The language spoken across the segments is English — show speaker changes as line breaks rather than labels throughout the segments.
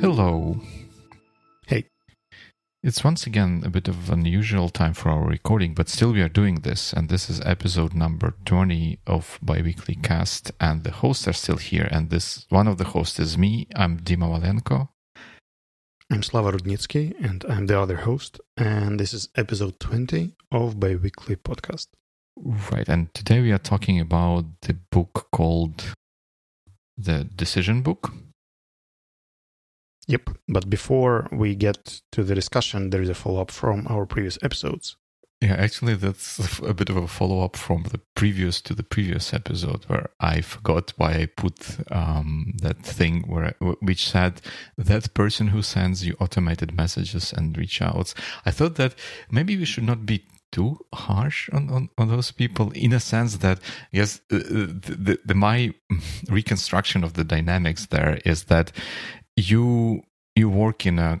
Hello.
Hey.
It's once again a bit of unusual time for our recording, but still we are doing this, and this is episode number 20 of Biweekly Cast, and the hosts are still here, and this one of the hosts is me, I'm Dima Valenko.
I'm Slava Rudnitsky, and I'm the other host, and this is episode 20 of Biweekly Podcast.
Right, and today we are talking about the book called The Decision Book
Yep. But before we get to the discussion, there is a follow up from our previous episodes.
Yeah, actually, that's a bit of a follow up from the previous to the previous episode where I forgot why I put um, that thing where I, which said that person who sends you automated messages and reach outs. I thought that maybe we should not be too harsh on, on, on those people in a sense that yes the, the, the, my reconstruction of the dynamics there is that you you work in a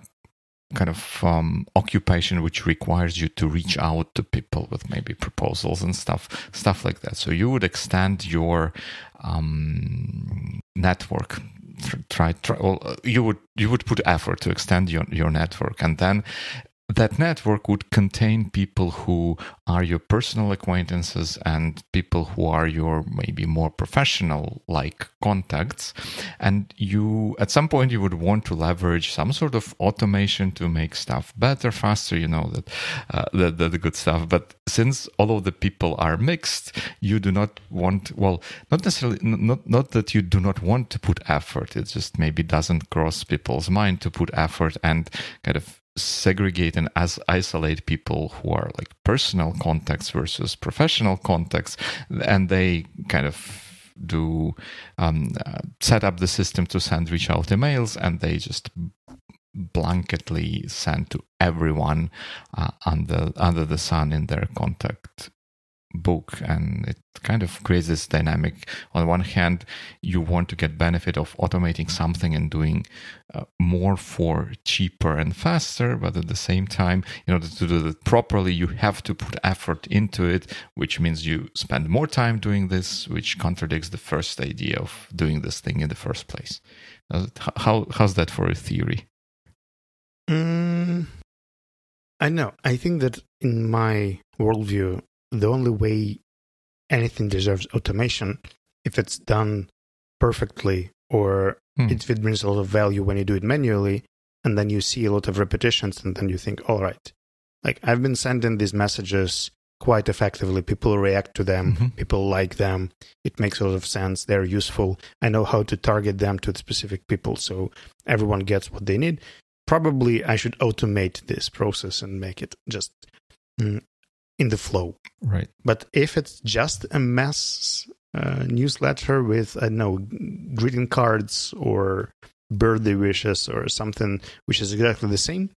kind of um, occupation which requires you to reach out to people with maybe proposals and stuff stuff like that. So you would extend your um, network try, try well, you would you would put effort to extend your, your network. And then that network would contain people who are your personal acquaintances and people who are your maybe more professional like contacts. And you at some point you would want to leverage some sort of automation to make stuff better faster you know that uh, the, good stuff. But since all of the people are mixed you do not want well not necessarily not not that you do not want to put effort. It just maybe doesn't cross people's mind to put effort and kind of segregate and as isolate people who are like personal contacts versus professional contacts and they kind of do um, uh, set up the system to send reach out emails and they just blanketly send to everyone uh, under under the sun in their contact book and it kind of creates this dynamic. On one hand you want to get benefit of automating something and doing uh, more for cheaper and faster but at the same time in order to do that properly you have to put effort into it which means you spend more time doing this which contradicts the first idea of doing this thing in the first place. How how's that for a theory?
Mm, i know. I think that in my worldview the only way anything deserves automation if it's done perfectly or hmm. if it brings a lot of value when you do it manually and then you see a lot of repetitions and then you think all right. Like i've been sending these messages quite effectively. People react to them. Mm-hmm. people like them. It makes a lot of sense. They're useful. I know how to target them to specific people so everyone gets what they need. Probably i should automate this process and make it just mm, in the flow.
Right.
But if it's just a mass uh, newsletter with, I know, greeting cards or birthday wishes or something which is exactly the same,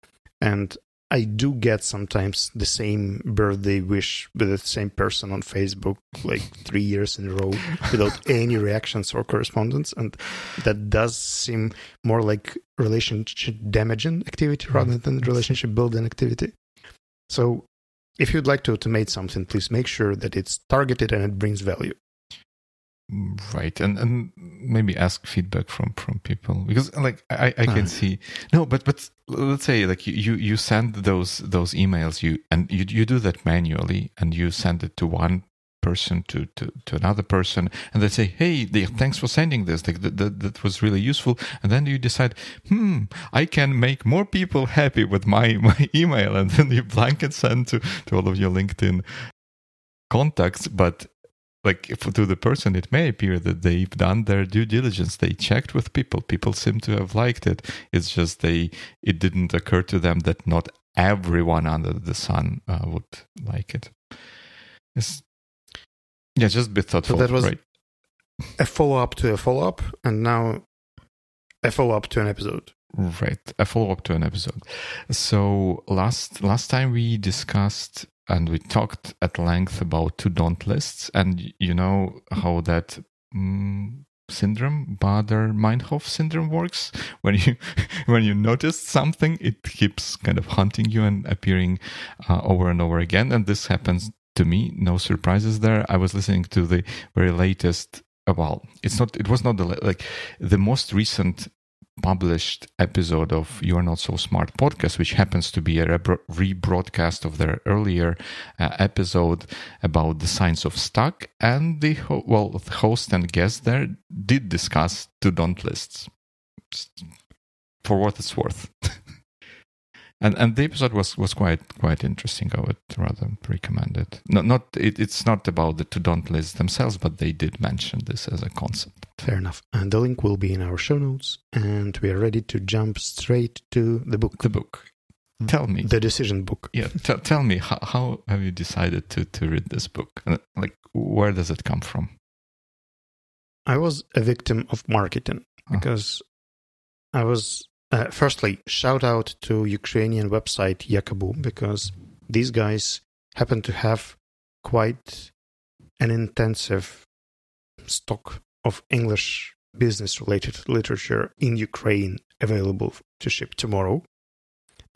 and I do get sometimes the same birthday wish with the same person on Facebook like three years in a row without any reactions or correspondence. And that does seem more like relationship damaging activity rather than relationship building activity. So if you'd like to automate something, please make sure that it's targeted and it brings value.
Right, and and maybe ask feedback from from people. Because like I I can uh, see no, but but let's say like you you send those those emails you and you you do that manually and you send it to one person to, to, to another person and they say hey thanks for sending this. That, that, that was really useful. And then you decide hmm i can make more people happy with my, my email. And then you blanket send to, to all of your linkedin contacts. But like if to the person it may appear that they've done their due diligence. They checked with people. People seem to have liked it. It's just they it didn't occur to them that not everyone under the sun uh, would like it. It's yeah, just be thoughtful. So that was right.
a follow up to a follow up, and now a follow up to an episode.
Right, a follow up to an episode. So last last time we discussed and we talked at length about to don't lists, and you know how that mm, syndrome, Baader-Meinhof syndrome works. When you when you notice something, it keeps kind of hunting you and appearing uh, over and over again. And this happens to me. No surprises there. I was listening to the very latest. Uh, well, it's not. It was not the like the most recent published episode of You Are Not So Smart podcast, which happens to be a rebroadcast of their earlier uh, episode about the science of stuck. And the ho- well, the host and guest there did discuss to don't lists for what it's worth. and and the episode was was quite quite interesting. I would rather recommend it. Not not it, it's not about the to don't list themselves, but they did mention this as a concept.
Fair enough. And the link will be in our show notes, and we are ready to jump straight to the book.
The book. Tell me
the decision book.
Yeah, t- tell me how, how have you decided to to read this book? Like, where does it come from?
I was a victim of marketing because uh-huh. I was uh, firstly, shout out to Ukrainian website Yakaboo because these guys happen to have quite an intensive stock of English business related literature in Ukraine available to ship tomorrow.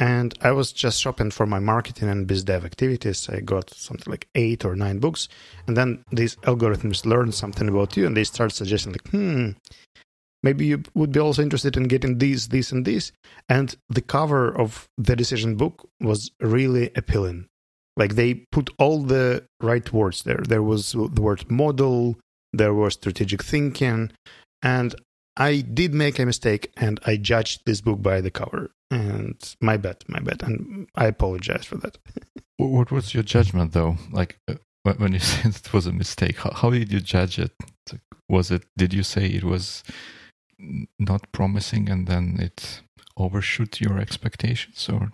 And I was just shopping for my marketing and biz dev activities. I got something like eight or nine books. And then these algorithms learn something about you and they start suggesting, like, hmm, maybe you would be also interested in getting these, this, and this. And the cover of the decision book was really appealing. Like they put all the right words there. There was the word model, there was strategic thinking, and I did make a mistake and I judged this book by the cover. And my bad, my bad. And I apologize for that.
what was your judgment though? Like uh, when you said it was a mistake, how, how did you judge it? Was it, did you say it was not promising and then it overshoot your expectations or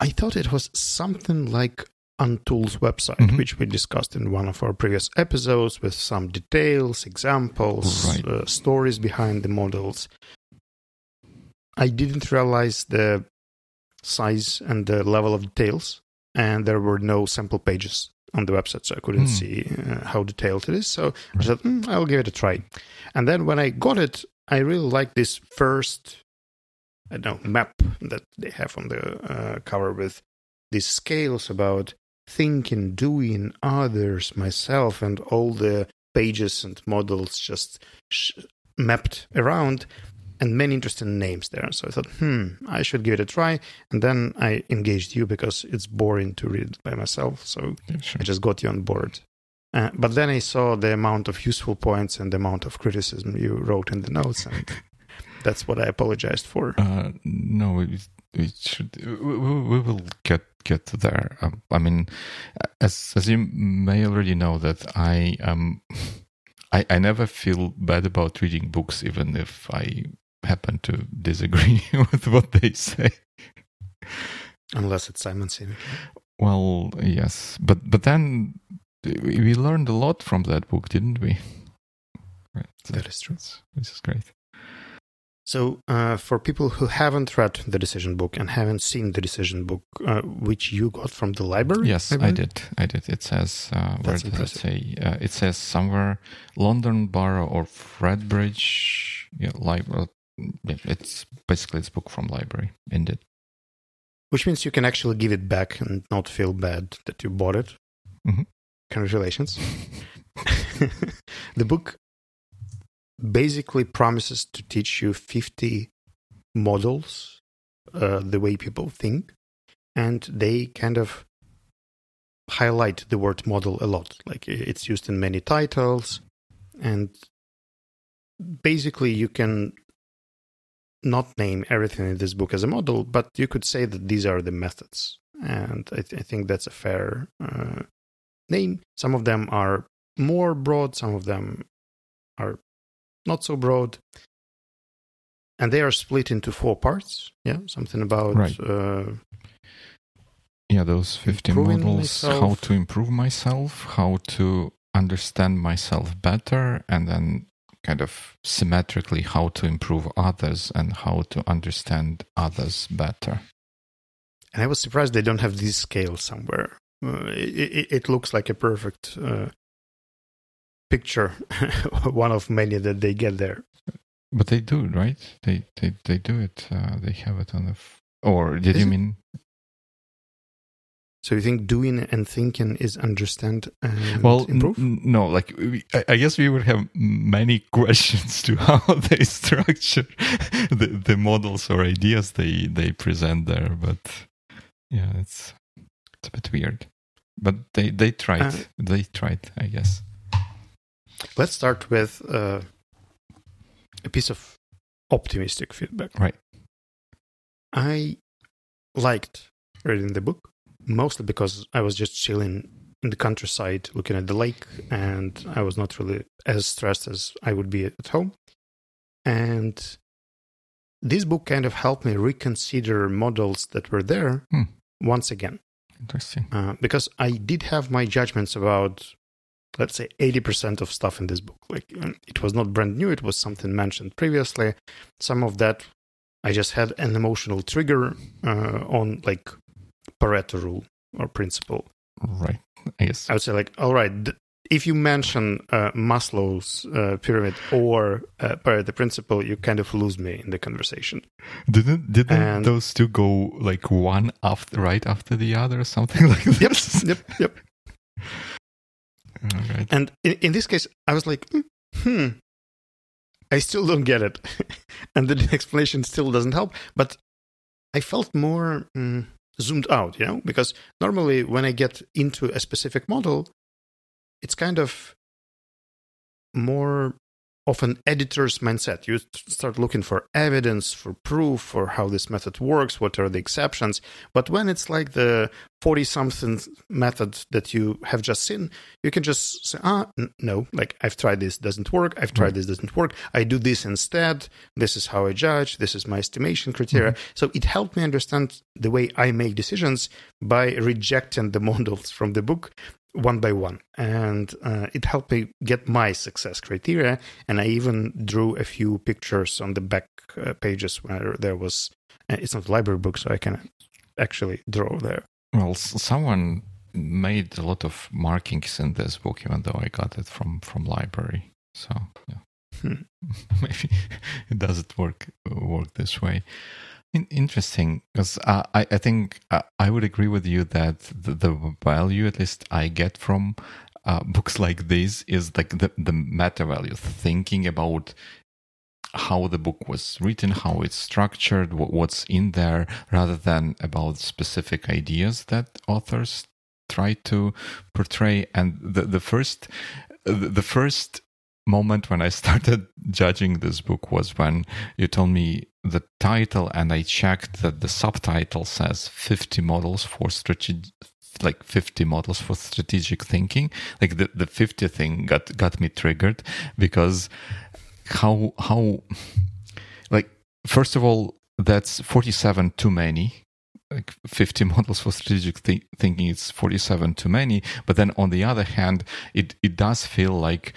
i thought it was something like Untools website, mm-hmm. which we discussed in one of our previous episodes with some details, examples, right. uh, stories behind the models. I didn't realize the size and the level of details, and there were no sample pages on the website, so I couldn't mm. see uh, how detailed it is. So right. I said, mm, I'll give it a try. And then when I got it, I really like this first, I don't know, map that they have on the uh, cover with these scales about thinking, doing, others, myself, and all the pages and models just sh- mapped around and many interesting names there. So I thought, hmm, I should give it a try. And then I engaged you because it's boring to read by myself. So sure. I just got you on board. Uh, but then I saw the amount of useful points and the amount of criticism you wrote in the notes, and that's what I apologized for.
Uh, no, it, it should. We, we, will get get there. Um, I mean, as as you may already know, that I um, I I never feel bad about reading books, even if I happen to disagree with what they say.
Unless it's Simon Sinek.
Well, yes, but but then we learned a lot from that book, didn't we?
Right. That is true.
This is great.
So, uh, for people who haven't read the decision book and haven't seen the decision book, uh, which you got from the library,
yes, I, I did. I did. It says uh, where did it say? Uh, it says somewhere London Borough of Redbridge. Yeah, library. It's basically it's book from library. Indeed.
Which means you can actually give it back and not feel bad that you bought it. Mm-hmm. Congratulations. the book basically promises to teach you 50 models, uh, the way people think, and they kind of highlight the word model a lot. Like it's used in many titles, and basically you can not name everything in this book as a model, but you could say that these are the methods. And I, th- I think that's a fair uh, name. Some of them are more broad, some of them are not so broad. And they are split into four parts. Yeah, something about. Right. Uh,
yeah, those 50 models myself. how to improve myself, how to understand myself better, and then kind of symmetrically how to improve others and how to understand others better.
And I was surprised they don't have this scale somewhere. It, it, looks like a perfect uh, picture, one of many that they get there.
But they do, right? They they they do it. Uh, they have it on the. F- or did
Is
you
it?
mean?
So you think doing and thinking is understand and
Well,
improve?
n- no. Like we, I, I guess we would have many questions to how they structure the the models or ideas they they present there. But yeah, it's it's a bit weird. But they they tried.
Uh,
they tried. I guess.
Let's start with uh, a piece of optimistic feedback.
Right.
I liked reading the book mostly because I was just chilling in the countryside looking at the lake and I was not really as stressed as I would be at home. And this book kind of helped me reconsider models that were there
Hmm.
once again.
Interesting.
Uh, because I did have my judgments about, let's say, 80% of stuff in this book. Like, it was not brand new, it was something mentioned previously. Some of that I just had an emotional trigger uh, on, like, Pareto rule or principle.
Right. I guess.
I would say, like, all right, th- if you mention uh, Maslow's uh, pyramid or uh, Pareto principle, you kind of lose me in the conversation.
Didn't didn't
And-
those two go like one after right after the other or something like
Yep,
this?
yep, yep.
All right.
And in, in this case, I was like, "Hmm, hmm, I still don't get it. and the explanation still doesn't help. But I felt more mm, zoomed out, you know, because normally when I get into a specific model, it's kind of more of an editor's mindset. You start looking for evidence, for proof, for how this method works, what are the exceptions. But when it's like the 40 something method that you have just seen, you can just say, ah, n- no, like I've tried this, doesn't work. I've tried
Right.
this, doesn't work. I do this instead. This is how I judge. This is my estimation criteria. So it helped me understand the way I make decisions by rejecting the models from the book one by one. And uh, it helped me get my success criteria. And I even drew a few pictures on the back uh, pages where there was, uh, it's not a library book, so I can actually draw there.
Well, s- someone made a lot of markings in this book, even though I got it from from library. So yeah,
Hmm.
maybe it doesn't work work this way. In- interesting, because uh, I I think uh, I would agree with you that the, the value, at least I get from uh, books like this, is like the the meta value, thinking about how the book was written, how it's structured, wh- what's in there, rather than about specific ideas that authors try to portray. And the the first the first moment when I started judging this book was when you told me the title, and I checked that the subtitle says 50 models for strategic like 50 models for strategic thinking. Like the, the 50 thing got got me triggered because how how like first of all that's 47 too many. Like 50 models for strategic thi- thinking it's 47 too many. But then on the other hand it it does feel like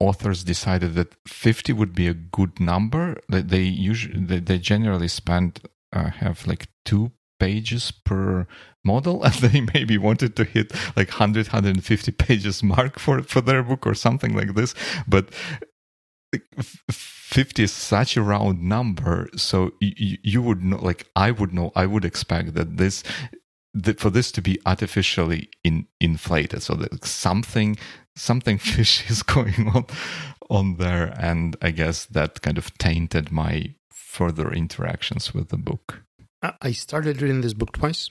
authors decided that 50 would be a good number. That they usually they, generally spend uh, have like two pages per model and they maybe wanted to hit like 100 150 pages mark for for their book or something like this. But 50 is such a round number so you, you would know like i would know i would expect that this that for this to be artificially in, inflated. So that something something fishy is going on on there and i guess that kind of tainted my further interactions with the book
I started reading this book twice.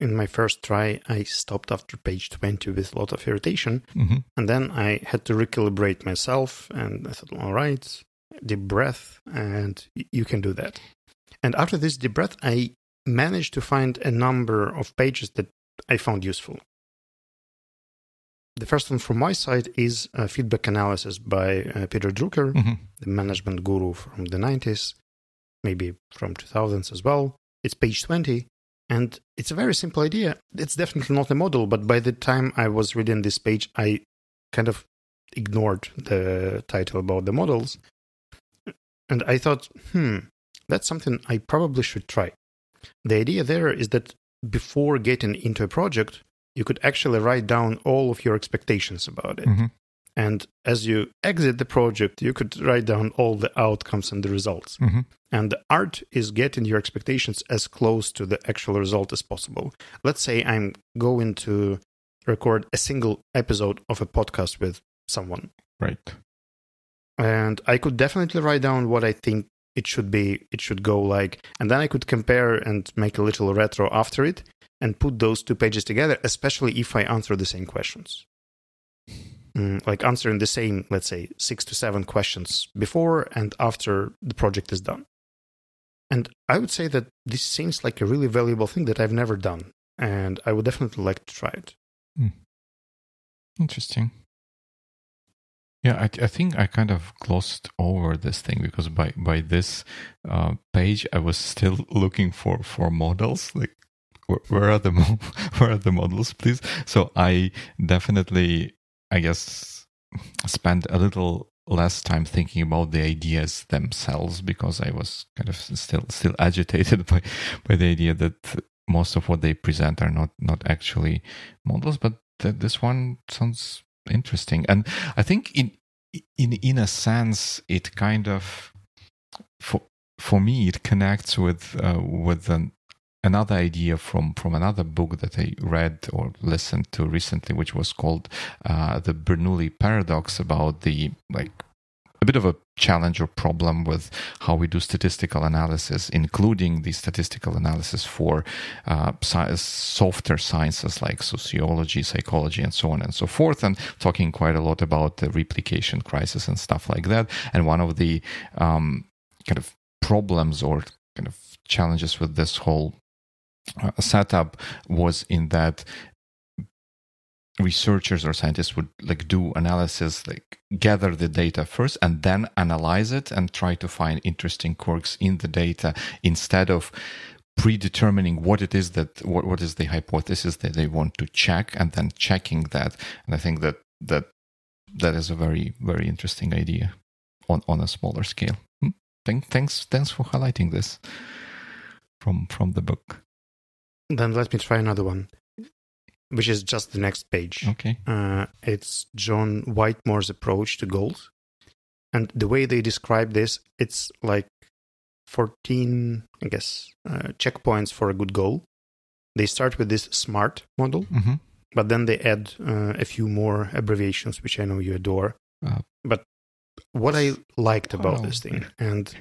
In my first try, I stopped after page 20 with a lot of irritation.
hmm
And then I had to recalibrate myself. And I thought, all right, deep breath, and you can do that. And after this deep breath, I managed to find a number of pages that I found useful. The first one from my side is a feedback analysis by uh, Peter Drucker,
hmm
the management guru from the 90s, maybe from 2000s as well. It's page 20, and it's a very simple idea. It's definitely not a model, but by the time I was reading this page, I kind of ignored the title about the models. And I thought, hmm, that's something I probably should try. The idea there is that before getting into a project, you could actually write down all of your expectations about it
hmm
And as you exit the project, you could write down all the outcomes and the results.
hmm
And the art is getting your expectations as close to the actual result as possible. Let's say I'm going to record a single episode of a podcast with someone.
Right.
And I could definitely write down what I think it should be, it should go like. And then I could compare and make a little retro after it and put those two pages together, especially if I answer the same questions. Mm, like answering the same, let's say, six to seven questions before and after the project is done. And I would say that this seems like a really valuable thing that I've never done. And I would definitely like to try it.
Interesting. Yeah, I, I think I kind of glossed over this thing because by by this uh, page I was still looking for for models. Like, where, are the where are the models, please? So I definitely, I guess, spent a little less time thinking about the ideas themselves because I was kind of still still agitated by by the idea that most of what they present are not not actually models, but th- this one sounds interesting and i think in in in a sense it kind of for for me it connects with uh, with an, another idea from from another book that i read or listened to recently which was called uh, the bernoulli paradox about the like a bit of a challenge or problem with how we do statistical analysis, including the statistical analysis for uh, sci- softer sciences like sociology, psychology, and so on and so forth, and talking quite a lot about the replication crisis and stuff like that. And one of the um, kind of problems or kind of challenges with this whole Uh, setup was in that researchers or scientists would like do analysis like gather the data first and then analyze it and try to find interesting quirks in the data instead of predetermining what it is that what, what is the hypothesis that they want to check and then checking that. And i think that that that is a very very interesting idea on on a smaller scale. Hmm. Thanks thanks thanks for highlighting this from from the book
Then let me try another one, which is just the next page.
okay
Uh, it's John Whitmore's approach to goals. And the way they describe this, it's like 14, I guess, uh, checkpoints for a good goal. They start with this SMART model,
hmm
but then they add uh, a few more abbreviations, which I know you adore.
Uh,
but what I liked about
oh.
this thing, and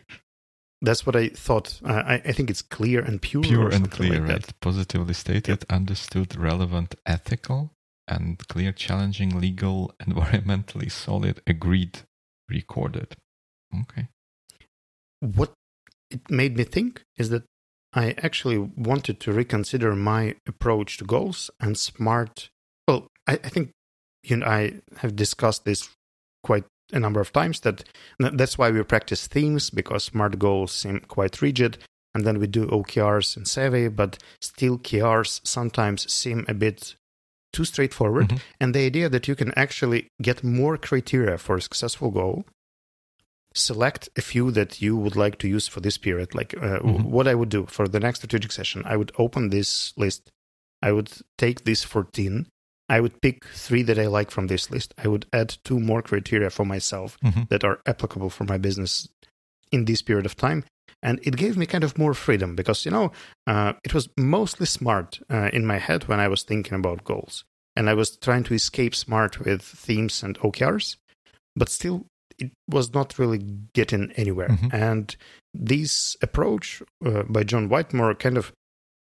that's what I thought, uh, I, I think it's clear and pure.
pure and clear
like that.
positively stated understood relevant ethical and clear challenging legal environmentally solid agreed recorded okay
what it made me think is that I actually wanted to reconsider my approach to goals and smart. Well, I, I think you and I have discussed this quite a number of times. That that's why we practice themes because smart goals seem quite rigid, and then we do OKRs and Savvy, but still KRs sometimes seem a bit too straightforward.
Mhm.
And the idea that you can actually get more criteria for a successful goal select a few that you would like to use for this period. Like uh,
Mhm.
what I would do for the next strategic session, I would open this list. I would take these 14. I would pick three that I like from this list. I would add two more criteria for myself
Mhm.
that are applicable for my business in this period of time. And it gave me kind of more freedom because, you know, uh, it was mostly smart uh, in my head when I was thinking about goals. And I was trying to escape smart with themes and OKRs, but still it was not really getting anywhere.
Mhm.
And this approach uh, by John Whitmore kind of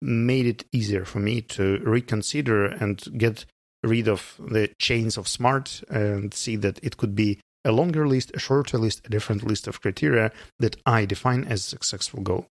made it easier for me to reconsider and get rid of the chains of smart and see that it could be a longer list, a shorter list, a different list of criteria that I define as a successful goal.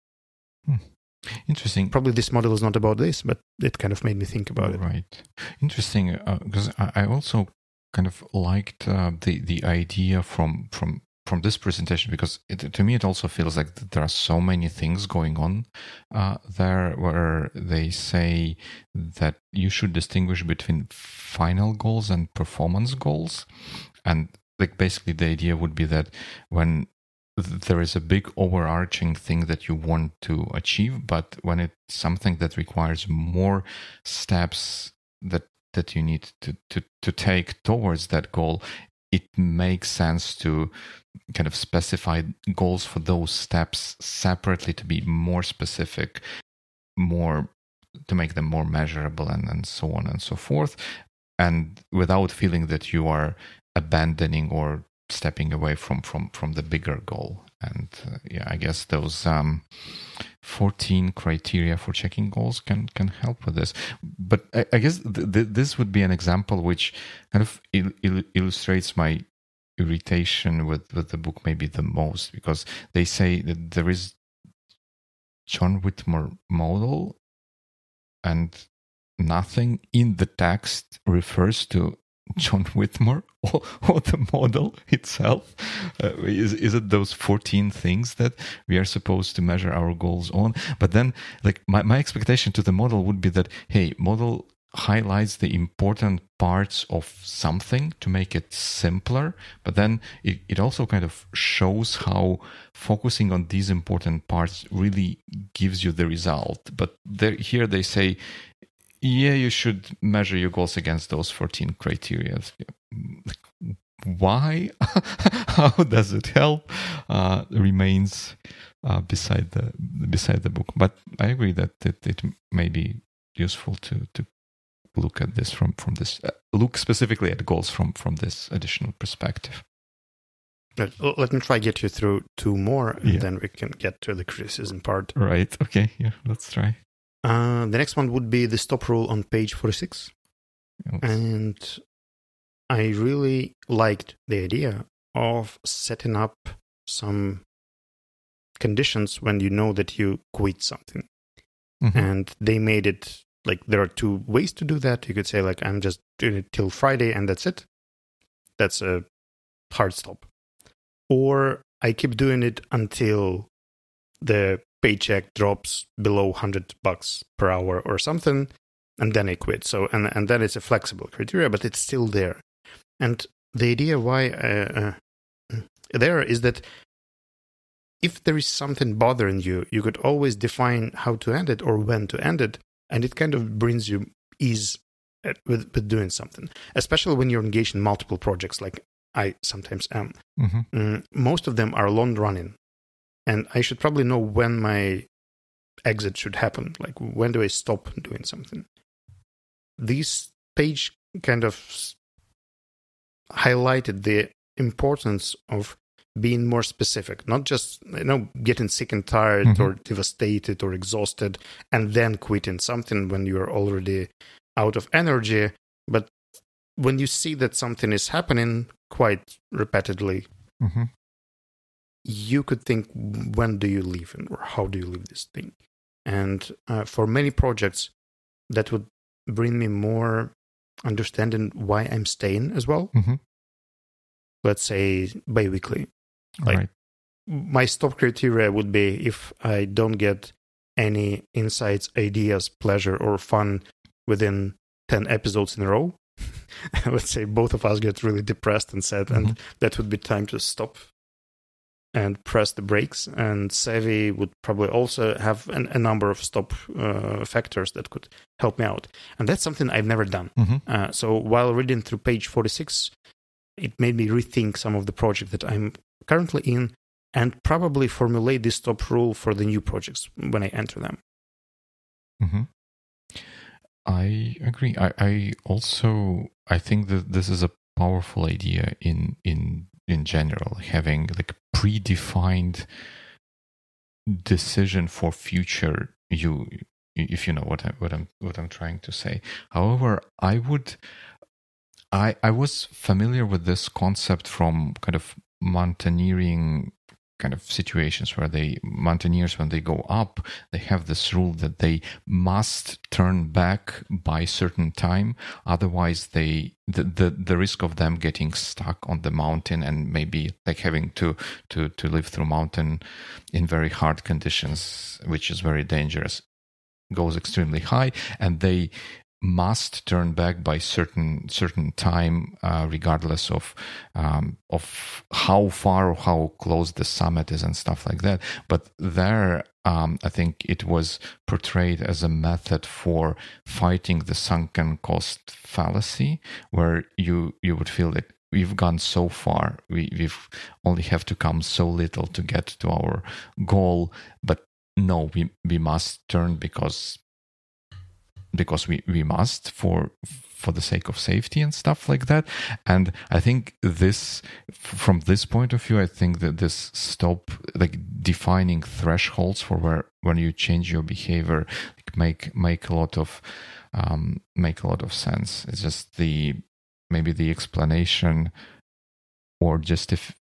interesting
Probably this model is not about this, but it kind of made me think about it.
Right. Interesting. Because I, I also kind of liked uh, the the idea from from from this presentation because it, to me it also feels like there are so many things going on uh, there where they say that you should distinguish between final goals and performance goals. And like basically the idea would be that when there is a big overarching thing that you want to achieve but when it's something that requires more steps that that you need to to to take towards that goal it makes sense to kind of specify goals for those steps separately to be more specific, more to make them more measurable and, and so on and so forth. And without feeling that you are abandoning or stepping away from from from the bigger goal and uh, yeah i guess those um, 14 criteria for checking goals can can help with this but i, I guess th- th- this would be an example which kind of il- il- illustrates my irritation with with the book maybe the most because they say that there is john whitmore model and nothing in the text refers to John Whitmore or, or the model itself? Uh, is is it those fourteen things that we are supposed to measure our goals on? But then, like my my expectation to the model would be that hey, model highlights the important parts of something to make it simpler but then it, it also kind of shows how focusing on these important parts really gives you the result but there, here they say yeah, you should measure your goals against those 14 criteria. Why? How does it help? Uh, remains uh, beside the beside the book. But I agree that it, it may be useful to to look at this from from this uh, look specifically at goals from from this additional perspective.
Let, let me try get you through two more, and yeah. then we can get to the criticism part.
Right. Okay. Yeah. Let's try.
Uh, the next one would be the stop rule on page 46. And I really liked the idea of setting up some conditions when you know that you quit something. Mm-hmm. And they made it like there are two ways to do that. You could say, like, I'm just doing it till Friday and that's it. That's a hard stop. Or I keep doing it until the paycheck drops below 100 bucks per hour or something and then I quit. So and and then it's a flexible criteria, but it's still there. And the idea why uh, uh, there is that if there is something bothering you, you could always define how to end it or when to end it, and it kind of brings you ease with with doing something, especially when you're engaged in multiple projects, like I sometimes am. Mm-hmm. Mm, most of them are long running, and I should probably know when my exit should happen. Like when do I stop doing something? This page kind of highlighted the importance of being more specific, not just you know getting sick and tired mm-hmm. or devastated or exhausted and then quitting something when you're already out of energy, but when you see that something is happening quite repeatedly, mm-hmm. you could think when do you leave and how do you leave this thing? And uh, for many projects that would bring me more understanding why i'm staying as well. Mm-hmm. let's say biweekly like right. my stop criteria would be if i don't get any insights ideas pleasure or fun within 10 episodes in a row let's say both of us get really depressed and sad mm-hmm. and that would be time to stop and press the brakes. And Savvy would probably also have an, a number of stop uh, factors that could help me out. And that's something I've never done. Mm-hmm. Uh, so while reading through page 46, it made me rethink some of the project that I'm currently in and probably formulate this stop rule for the new projects when I enter them.
Mm-hmm. I agree. I, I also I think that this is a powerful idea in in in general having like predefined decision for future you if you know what I what I'm what I'm trying to say. However, I would I I was familiar with this concept from kind of mountaineering kind of situations where they mountaineers when they go up they have this rule that they must turn back by certain time. Otherwise they the, the the risk of them getting stuck on the mountain and maybe like having to to to live through mountain in very hard conditions which is very dangerous goes extremely high. And they must turn back by certain certain time, uh, regardless of um, of how far or how close the summit is and stuff like that. But there, um, I think it was portrayed as a method for fighting the sunken cost fallacy, where you you would feel that we've gone so far. We we've only have to come so little to get to our goal. But no, we we must turn because because we we must for for the sake of safety and stuff like that. And I think this, from this point of view, I think that this stop like defining thresholds for where when you change your behavior like make make a lot of um, make a lot of sense. It's just the maybe the explanation or just if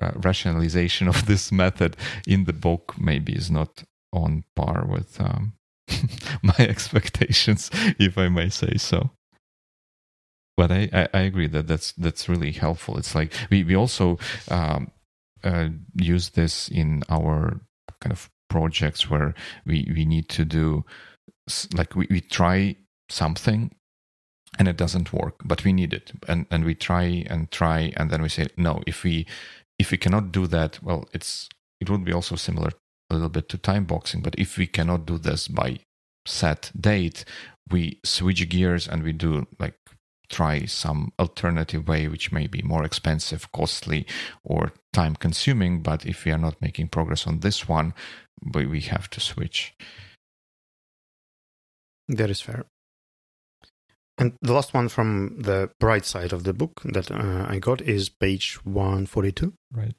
uh, rationalization of this method in the book maybe is not on par with um, my expectations, if I may say so. But I, I, I, agree that that's that's really helpful. It's like we we also um, uh, use this in our kind of projects where we we need to do like we, we try something and it doesn't work but we need it and and we try and try and then we say no if we if we cannot do that well it's it would be also similar a little bit to time boxing but if we cannot do this by set date we switch gears and we do like try some alternative way which may be more expensive costly or time consuming but if we are not making progress on this one we we have to switch
that is fair and the last one from the bright side of the book that uh, I got is page 142.
Right.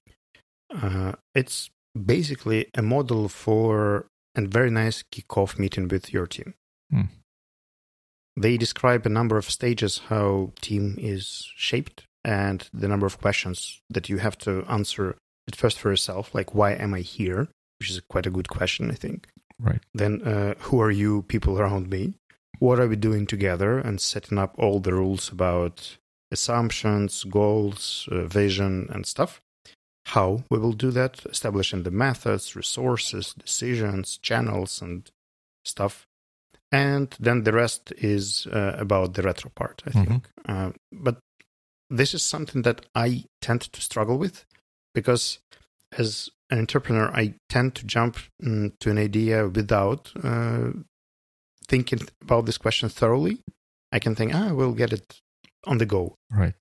Uh, it's basically a model for a very nice kickoff meeting with your team.
Hmm.
They describe a number of stages how team is shaped and the number of questions that you have to answer at first for yourself, like why am I here, which is quite a good question, I think.
Right.
Then uh, who are you people around me? what are we doing together and setting up all the rules about assumptions, goals, uh, vision, and stuff. How we will do that, establishing the methods, resources, decisions, channels, and stuff. And then the rest is uh, about the retro part, I think. Mm-hmm. Uh, but this is something that I tend to struggle with because as an entrepreneur, I tend to jump mm, to an idea without uh, thinking about this question thoroughly, I can think, ah, we'll get it on the go.
Right.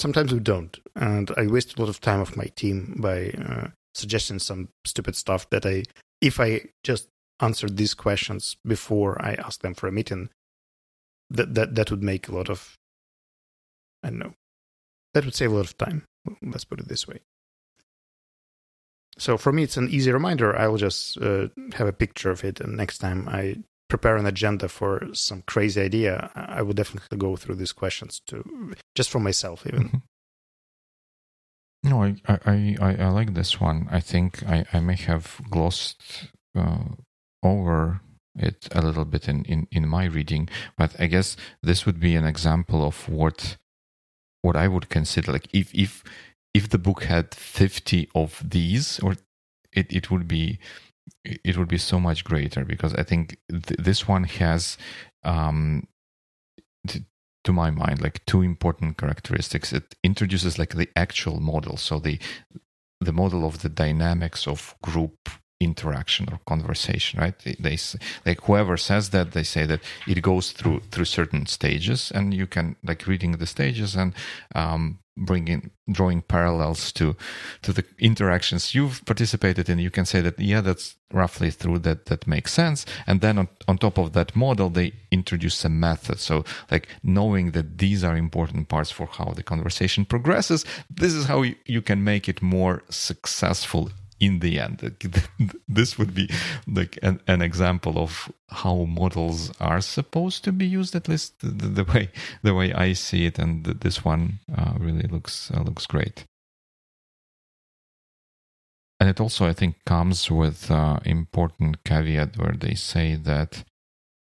Sometimes we don't. And I waste a lot of time of my team by uh, suggesting some stupid stuff that I, if I just answered these questions before I ask them for a meeting, that, that, that would make a lot of, I don't know, that would save a lot of time. Let's put it this way. So for me, it's an easy reminder. I'll just uh, have a picture of it, and next time I prepare an agenda for some crazy idea, I would definitely go through these questions to just for myself even. Mm-hmm.
No, I, I, I, I, like this one. I think I, I may have glossed uh, over it a little bit in, in, in my reading, but I guess this would be an example of what what I would consider like if if if the book had 50 of these or it, it would be it would be so much greater because I think th- this one has, um, t- to my mind, like two important characteristics. It introduces like the actual model, so the the model of the dynamics of group interaction or conversation right? They, like whoever says that they say that it goes through through certain stages and you can like reading the stages and um, bringing drawing parallels to to the interactions you've participated in you can say that yeah that's roughly through that that makes sense. And then on, on top of that model they introduce a method so like knowing that these are important parts for how the conversation progresses this is how you, you can make it more successful in the end. This would be like an, an example of how models are supposed to be used, at least the, the way the way I see it, and this one uh, really looks uh, looks great. And it also, I think, comes with uh, important caveat where they say that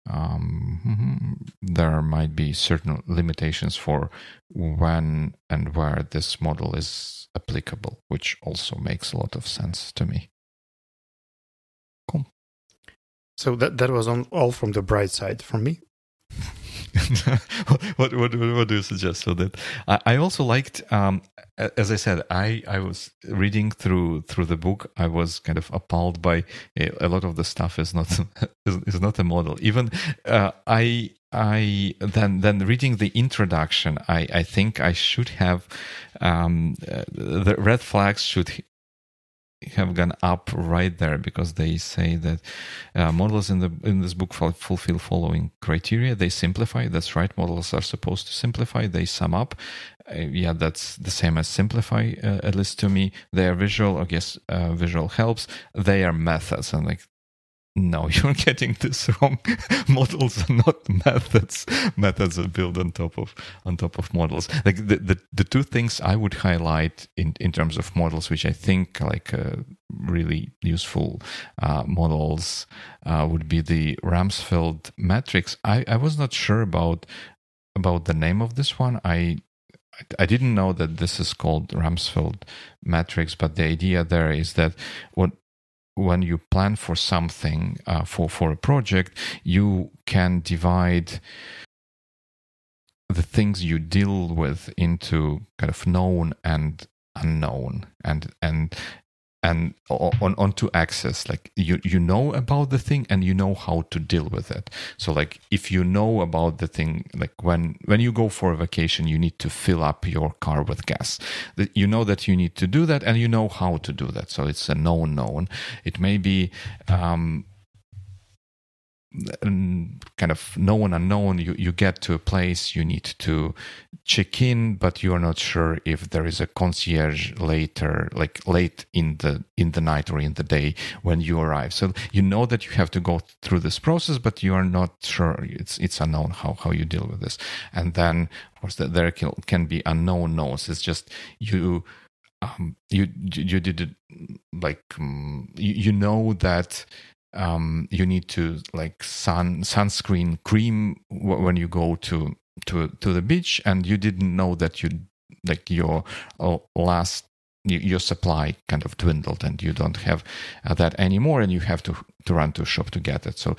um, there might be certain limitations for when and where this model is applicable, which also makes a lot of sense to me. Cool.
So that that was on, all from the bright side for me.
what, what what do you suggest for that? I, I also liked, um, as I said, I, I was reading through through the book. I was kind of appalled by a, a lot of the stuff is not is, is not a model. Even uh, I I then then reading the introduction, I I think I should have um, uh, the red flags should have gone up right there because they say that uh, models in the in this book fulfill following criteria. They simplify that's right models are supposed to simplify. They sum up. Uh, yeah that's the same as simplify uh, at least to me. They are visual i guess uh, visual helps. They are methods and like no, you're getting this wrong. models are not methods. Methods are built on top of on top of models. Like the the, the two things I would highlight in in terms of models, which I think like uh, really useful uh, models, uh, would be the Rumsfeld matrix. I I was not sure about about the name of this one. I I didn't know that this is called Rumsfeld matrix, but the idea there is that what when you plan for something uh, for for a project, you can divide the things you deal with into kind of known and unknown. And and and on onto access like you you know about the thing and you know how to deal with it. So like if you know about the thing like when when you go for a vacation you need to fill up your car with gas. You know that you need to do that and you know how to do that. So it's a known known. It may be um kind of known unknown you, you get to a place you need to check in but you're not sure if there is a concierge later like late in the in the night or in the day when you arrive. So you know that you have to go through this process but you are not sure. It's it's unknown how how you deal with this. And then of course there can be unknown it's just you um, you you did it like um, you, you know that um, you need to like sun sunscreen cream when you go to to to the beach, and you didn't know that you like your uh, last your supply kind of dwindled and you don't have uh, that anymore and you have to to run to a shop to get it. So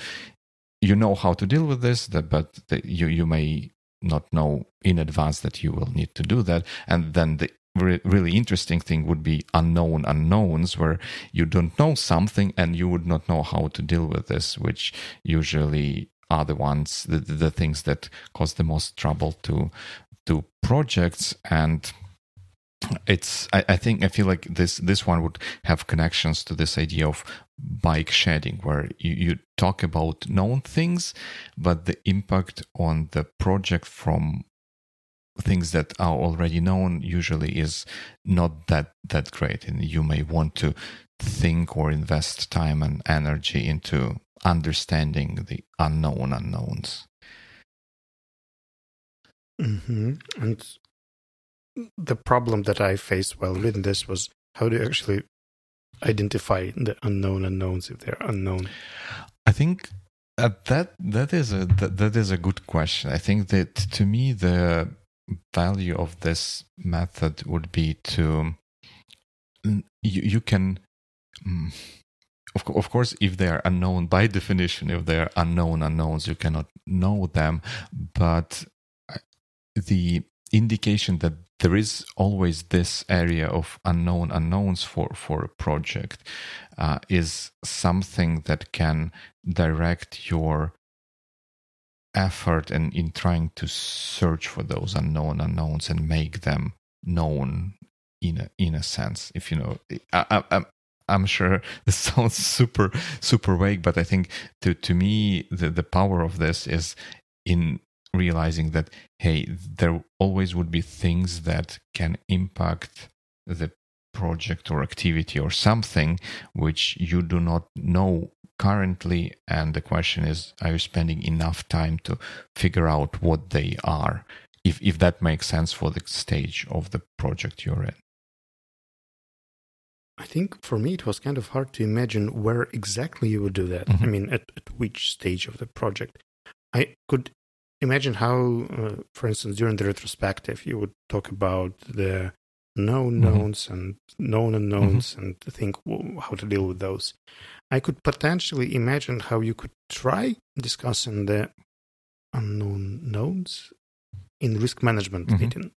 you know how to deal with this but you you may not know in advance that you will need to do that and then the re- really interesting thing would be unknown unknowns where you don't know something and you would not know how to deal with this which usually are the ones the, the things that cause the most trouble to to projects. And it's I, I, think i feel like this this one would have connections to this idea of bike shedding where you, you talk about known things but the impact on the project from things that are already known usually is not that that great. And you may want to think or invest time and energy into understanding the unknown unknowns.
Mm-hmm. and the problem that i faced while reading this was how to actually identify the unknown unknowns if they're unknown.
I think uh, that that is a that, that is a good question. I think that to me the value of this method would be to you, you can mm, of, of course if they are unknown by definition if they are unknown unknowns you cannot know them. But uh, the indication that there is always this area of unknown unknowns for for a project uh, is something that can direct your effort in, in trying to search for those unknown unknowns and make them known in a in a sense if you know I, I, I'm sure this sounds super super vague but I think to to me the the power of this is in realizing that hey there always would be things that can impact the project or activity or something which you do not know currently and the question is are you spending enough time to figure out what they are if if that makes sense for the stage of the project you're in
I think for me it was kind of hard to imagine where exactly you would do that. Mm-hmm. I mean, at, at which stage of the project. I could imagine how, uh, for instance, during the retrospective, you would talk about the known mm-hmm. knowns and known unknowns mm-hmm. and think well, how to deal with those. I could potentially imagine how you could try discussing the unknown knowns in risk management
Mhm.
meeting.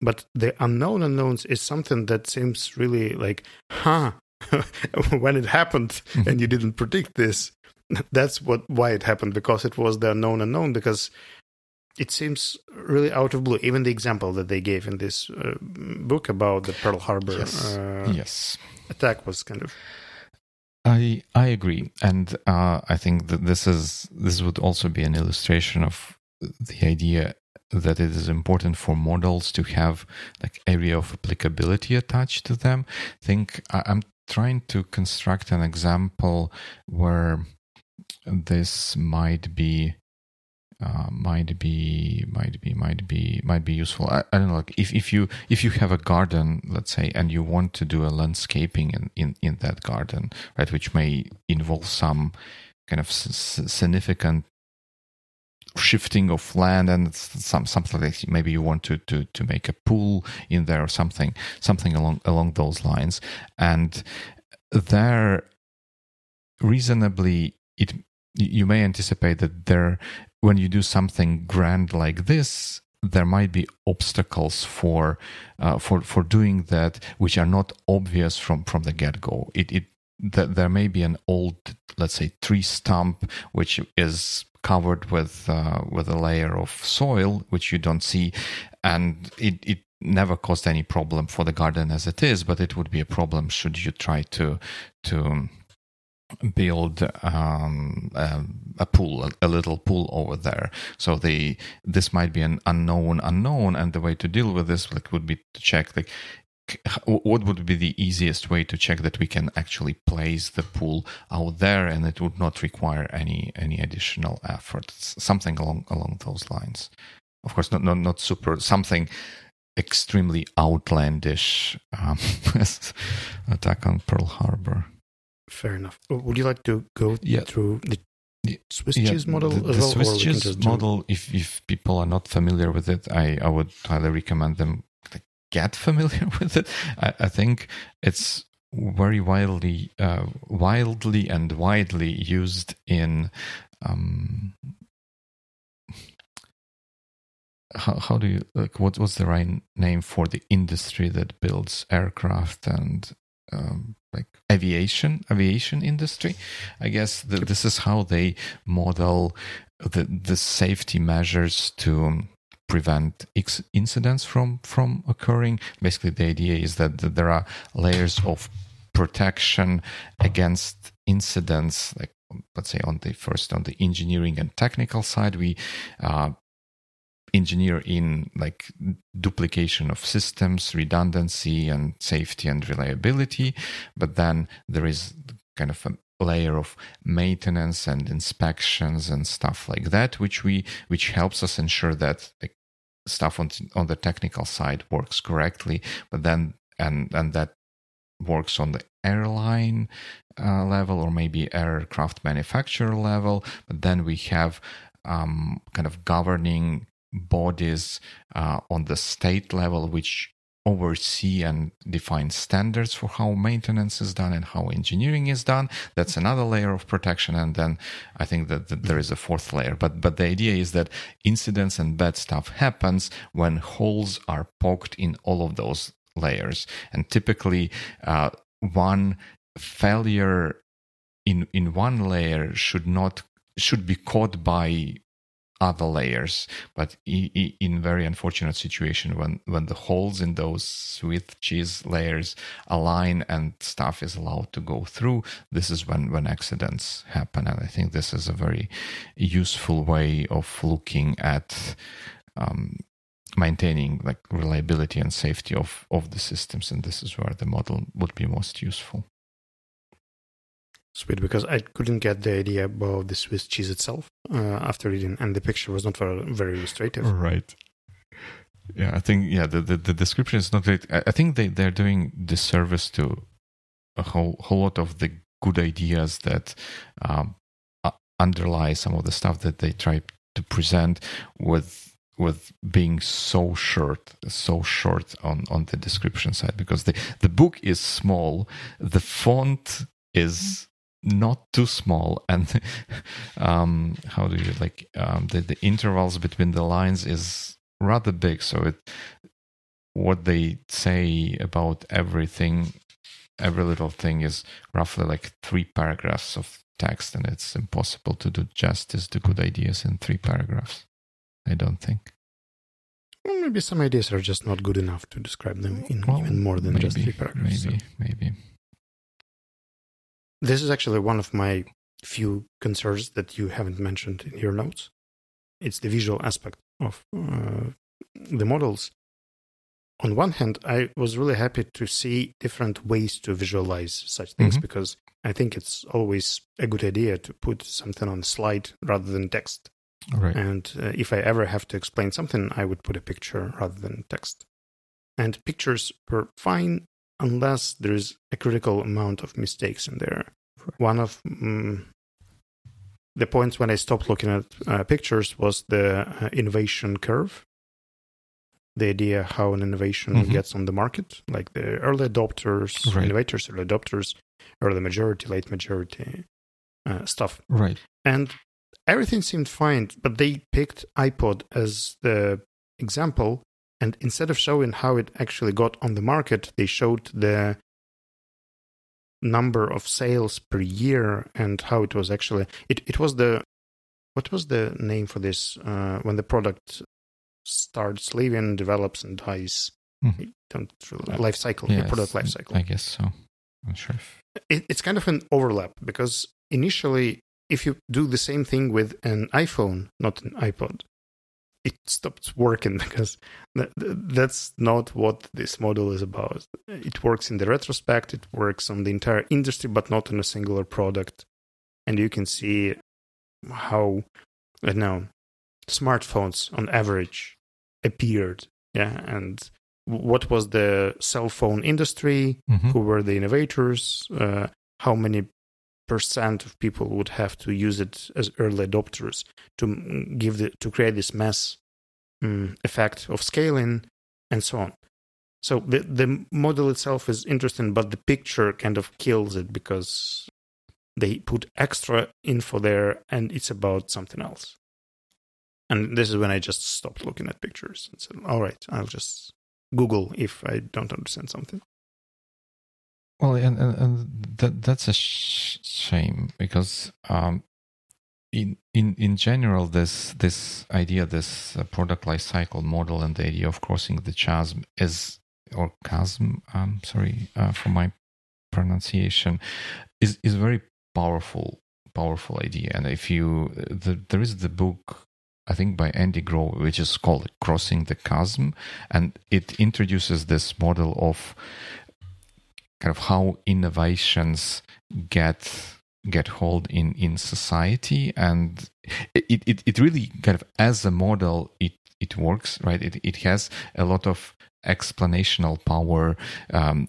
But the unknown unknowns is something that seems really like, huh, when it happened
Mhm.
and you didn't predict this, that's what why it happened because it was the unknown unknown because it seems really out of blue. Even the example that they gave in this uh, book about the Pearl Harbor
Yes.
uh,
yes.
attack was kind of
I I agree, and uh, I think that this is this would also be an illustration of the idea that it is important for models to have like area of applicability attached to them. think I, I'm trying to construct an example where this might be uh, might be might be might be might be useful. I, I don't know. Like if, if you if you have a garden, let's say, and you want to do a landscaping in, in, in that garden, right, which may involve some kind of s- significant shifting of land and some something like maybe you want to, to to make a pool in there or something something along along those lines and there reasonably it you may anticipate that there when you do something grand like this there might be obstacles for uh, for for doing that which are not obvious from from the get go it it that there may be an old let's say tree stump which is covered with uh, with a layer of soil which you don't see and it it never caused any problem for the garden as it is but it would be a problem should you try to to build um, um, a pool, a, a little pool over there. So the this might be an unknown unknown, and the way to deal with this like would be to check like what would be the easiest way to check that we can actually place the pool out there and it would not require any any additional effort. Something along along those lines. Of course not not, not super something extremely outlandish um, attack on pearl harbor
fair enough. Would you like to go
Yeah.
through the Swiss
Yeah,
cheese model
the, the
well?
Swiss
or we can
cheese model if if people are not familiar with it i i would highly recommend them get familiar with it i, I think it's very widely uh, wildly and widely used in um how, how do you like what what's the right name for the industry that builds aircraft and um, like aviation aviation industry. I guess that this is how they model the the safety measures to prevent ex- incidents from from occurring. Basically the idea is that, that there are layers of protection against incidents like let's say on the first on the engineering and technical side we uh, engineer in like duplication of systems redundancy and safety and reliability. But then there is kind of a layer of maintenance and inspections and stuff like that which we which helps us ensure that like stuff on on the technical side works correctly. But then and and that works on the airline uh, level or maybe aircraft manufacturer level. But then we have um, kind of governing bodies uh, on the state level which oversee and define standards for how maintenance is done and how engineering is done. That's another layer of protection. And then i think that, that there is a fourth layer. But but the idea is that incidents and bad stuff happens when holes are poked in all of those layers. And typically uh, one failure in in one layer should not should be caught by other layers. But in very unfortunate situation when when the holes in those Swiss cheese layers align and stuff is allowed to go through this is when when accidents happen. And i think this is a very useful way of looking at um, maintaining like reliability and safety of of the systems. And this is where the model would be most useful
Sweet, because I couldn't get the idea about the Swiss cheese itself uh, after reading, and the picture was not very, very illustrative.
right yeah i think yeah the, the, the description is not great I, I think they they're doing disservice to a whole whole lot of the good ideas that um, underlie some of the stuff that they try to present with with being so short so short on on the description side because the the book is small the font is not too small. And um, how do you like um, the, the intervals between the lines is rather big. So it what they say about everything every little thing is roughly like three paragraphs of text and it's impossible to do justice to good ideas in three paragraphs i don't think.
Well, maybe some ideas are just not good enough to describe them in well, even more than
maybe,
just three paragraphs
maybe so. maybe
this is actually one of my few concerns that you haven't mentioned in your notes. It's the visual aspect of uh, the models. On one hand, I was really happy to see different ways to visualize such things mm-hmm. because I think it's always a good idea to put something on slide rather than text.
Right.
And uh, if I ever have to explain something, I would put a picture rather than text. And pictures were fine unless there is a critical amount of mistakes in there. One of um, the points when I stopped looking at uh, pictures was the uh, innovation curve. The idea how an innovation mm-hmm. gets on the market, like the early adopters, right. innovators, early adopters, early majority, late majority uh, stuff.
Right.
And everything seemed fine, but they picked iPod as the example and instead of showing how it actually got on the market, they showed the number of sales per year and how it was actually. It, it was the. What was the name for this? Uh, when the product starts living, develops, and dies. Mm-hmm. Don't life cycle, yes, product life cycle.
I guess so. I'm sure.
It, it's kind of an overlap because initially, if you do the same thing with an iPhone, not an iPod, it stops working because that's not what this model is about. It works in the retrospect, it works on the entire industry, but not on a singular product. And you can see how, I know, smartphones on average appeared. Yeah. And what was the cell phone industry? Mm-hmm. Who were the innovators? Uh, how many percent of people would have to use it as early adopters to give the to create this mass um, effect of scaling and so on. So the the model itself is interesting, but the picture kind of kills it because they put extra info there, and it's about something else. And this is when I just stopped looking at pictures and said, "All right, I'll just Google if I don't understand something."
Well, and and, and that that's a sh- shame because um, in in in general, this this idea, this uh, product life cycle model, and the idea of crossing the chasm is or chasm. I'm sorry uh, for my pronunciation, is is very powerful powerful idea. And if you the, there is the book I think by Andy Grove, which is called Crossing the Chasm, and it introduces this model of kind of how innovations get get hold in in society. And it, it it really kind of as a model it it works right? It it has a lot of explanational power. Um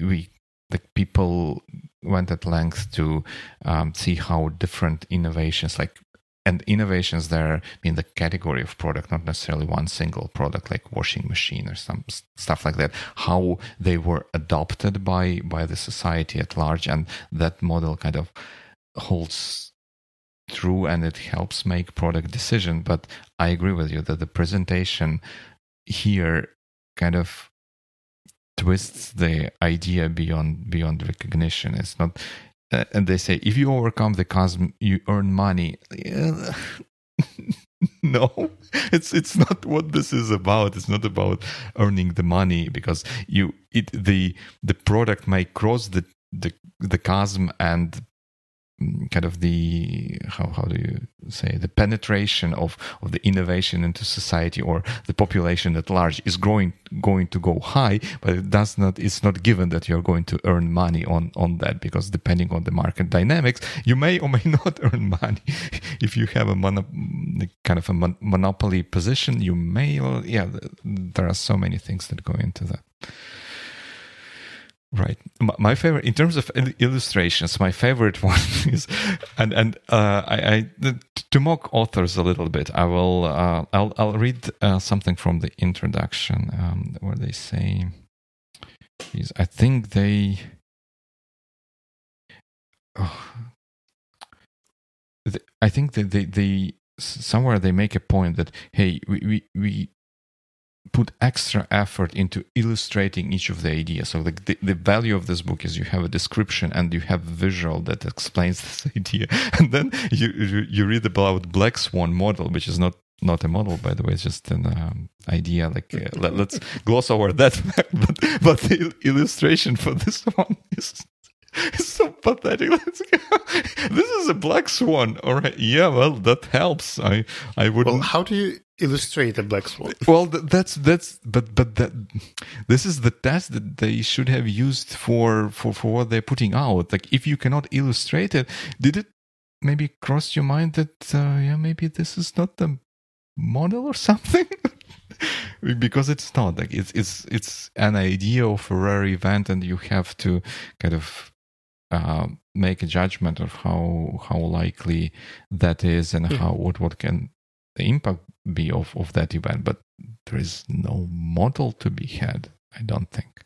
we the people went at length to um, see how different innovations like and innovations there in the category of product, not necessarily one single product like washing machine or some stuff like that. How they were adopted by by the society at large, and that model kind of holds true and it helps make product decision. But I agree with you that the presentation here kind of twists the idea beyond beyond recognition. It's not uh, and they say if you overcome the chasm you earn money. No it's it's not what this is about. It's not about earning the money because you it the the product may cross the the the chasm and kind of the how how do you say the penetration of of the innovation into society or the population at large is growing going to go high but it does not it's not given that you're going to earn money on on that because depending on the market dynamics you may or may not earn money. If you have a mono, kind of a mon- monopoly position you may yeah there are so many things that go into that Right. My favorite, in terms of illustrations, my favorite one is, and and uh, I, I to mock authors a little bit. I will, uh, I'll I'll read uh, something from the introduction um, where they say, is I think they oh, I think that they, they somewhere they make a point that hey we, we, we put extra effort into illustrating each of the ideas. So the, the, the, value of this book is you have a description and you have a visual that explains this idea. And then you, you, you read about Black Swan model, which is not not a model by the way it's just an um, idea like uh, let, us gloss over that but, but the illustration for this one is so pathetic. this is a black swan. All right. Yeah. Well, that helps. I I would.
Well, how do you illustrate a black swan?
Well, that's that's but but that this is the test that they should have used for for for what they're putting out. Like, if you cannot illustrate it, did it maybe cross your mind that uh, yeah maybe this is not the model or something? because it's not like it's it's it's an idea of a rare event and you have to kind of uh, make a judgment of how how likely that is and how what what can the impact be of of that event. But there is no model to be had. I don't think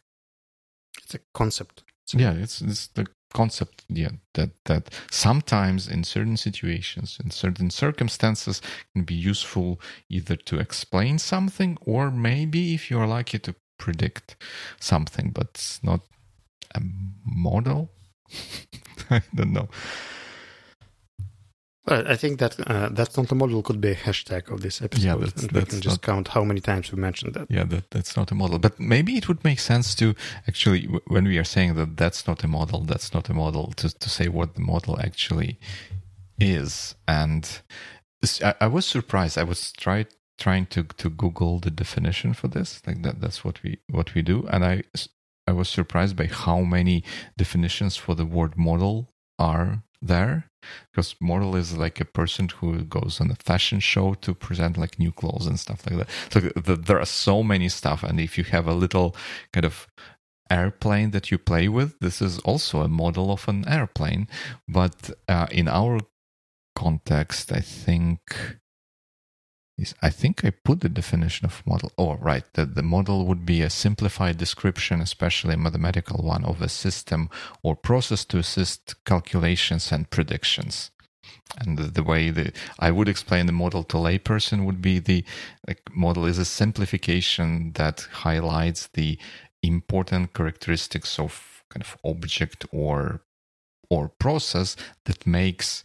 it's a concept.
It's a yeah, it's it's the concept. Yeah, that that sometimes in certain situations, in certain circumstances, can be useful either to explain something or maybe if you are lucky to predict something, but it's not a model I don't know.
I think that uh, that's not a model could be a hashtag of this episode,
yeah, that's,
and
that's
we can just
not,
count how many times we mentioned that.
Yeah, that that's not a model, but maybe it would make sense to actually, when we are saying that that's not a model, that's not a model, to to say what the model actually is. And I, I was surprised. I was trying trying to to Google the definition for this, like that. That's what we what we do, and I I was surprised by how many definitions for the word model are there because model is like a person who goes on a fashion show to present like new clothes and stuff like that. So the, there are so many stuff and if you have a little kind of airplane that you play with this is also a model of an airplane. But uh, in our context i think is I think I put the definition of model. Oh, right. The, the model would be a simplified description, especially a mathematical one, of a system or process to assist calculations and predictions. And the, the way the I would explain the model to layperson would be the like, model is a simplification that highlights the important characteristics of kind of object or or process that makes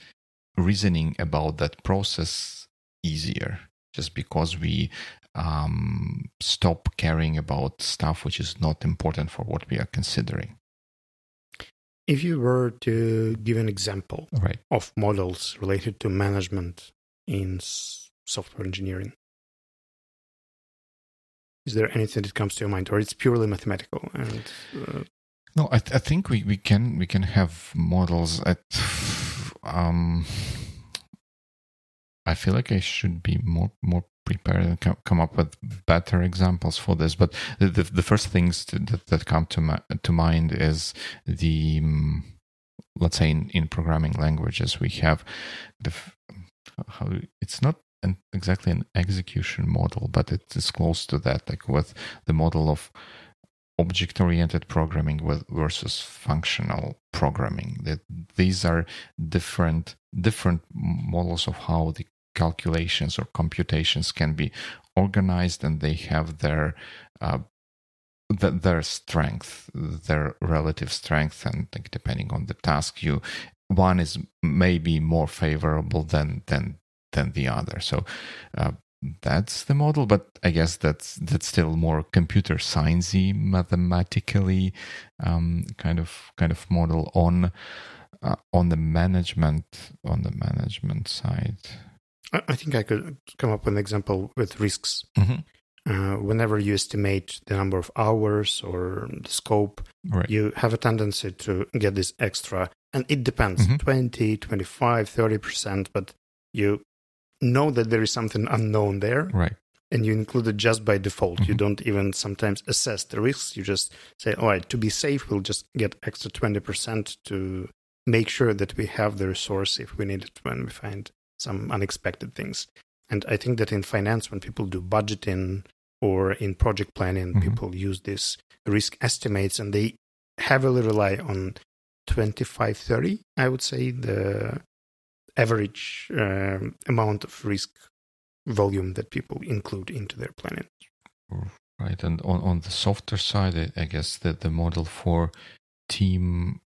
reasoning about that process easier just because we um, stop caring about stuff which is not important for what we are considering.
If you were to give an example
right.
of models related to management in software engineering, is there anything that comes to your mind, or it's purely mathematical? And uh...
no, I, th- I, think we, we can we can have models at um, I feel like I should be more more prepared and come up with better examples for this. But the the, the first things to, that that come to my, to mind is the um, let's say in, in programming languages we have the how it's not an, exactly an execution model, but it is close to that, like with the model of object oriented programming versus functional programming that these are different different models of how the calculations or computations can be organized and they have their uh, their strength their relative strength and like, depending on the task you one is maybe more favorable than than than the other. So uh, that's the model but i guess that's that's still more computer sciencey mathematically um, kind of kind of model on uh, on the management on the management side
I think I could come up with an example with risks.
Mm-hmm.
Uh, whenever you estimate the number of hours or the scope,
right.
you have a tendency to get this extra. And it depends mm-hmm. 20, 25, 30%, but you know that there is something unknown there.
Right.
And you include it just by default. Mm-hmm. You don't even sometimes assess the risks. You just say, all right, to be safe, we'll just get extra 20% to make sure that we have the resource if we need it when we find some unexpected things. And I think that in finance, when people do budgeting or in project planning, mm-hmm. people use these risk estimates and they heavily rely on 25, 30, I would say, the average um, amount of risk volume that people include into their planning.
Right. And on, on the softer side, I guess that the model for team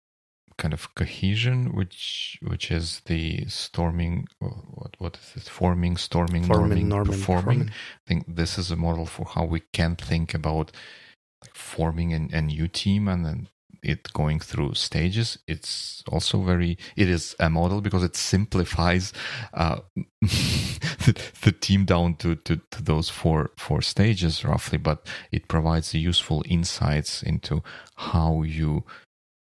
kind of cohesion, which which is the storming, what what is it? Forming, storming,
Forming,
norming,
norming,
performing.
forming.
I think this is a model for how we can think about like forming an, a new team and then it going through stages. It's also very. It is a model because it simplifies uh, the, the team down to, to, to those four four stages roughly, but it provides useful insights into how you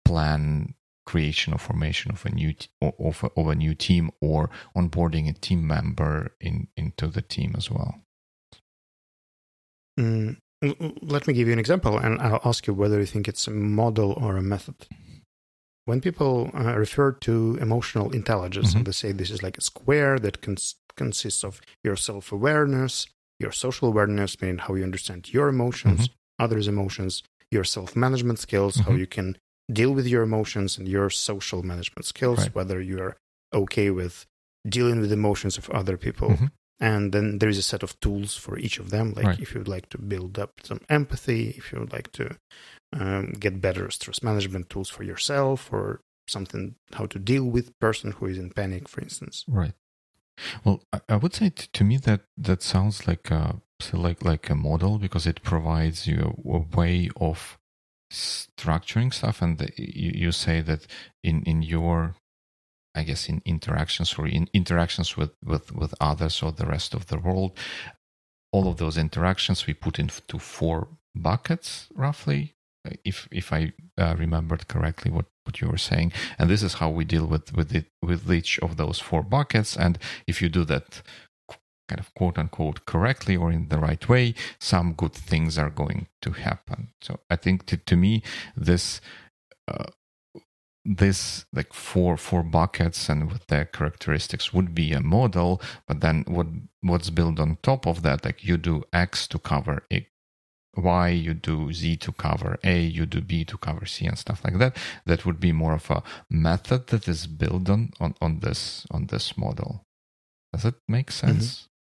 plan creation or formation of a new t- of, a, of a new team or onboarding a team member in into the team as well.
Mm, let me give you an example, and I'll ask you whether you think it's a model or a method. When people uh, refer to emotional intelligence,
Mhm.
and they say this is like a square that cons- consists of your self awareness, your social awareness, meaning how you understand your emotions, others' emotions, your self management skills, how
Mhm.
you can deal with your emotions, and your social management skills,
Right.
whether you're okay with dealing with emotions of other people
Mhm.
and then there is a set of tools for each of them like
Right.
if you'd like to build up some empathy if you would like to um, get better stress management tools for yourself or something how to deal with person who is in panic for instance
Right. Well, I, I would say t- to me that that sounds like a like like a model because it provides you a, a way of structuring stuff, and the, you, you say that in in your I guess in interactions or in interactions with, with, with others or the rest of the world, all of those interactions we put into four buckets roughly, if if I uh, remembered correctly what, what you were saying. And this is how we deal with with it with each of those four buckets. And if you do that kind of quote unquote correctly or in the right way, some good things are going to happen. So I think to, to me this uh, this like four four buckets and with their characteristics would be a model but then what what's built on top of that like you do x to cover a y you do z to cover a you do b to cover c and stuff like that that would be more of a method that is built on on, on this on this model. Does it make sense?
yeah,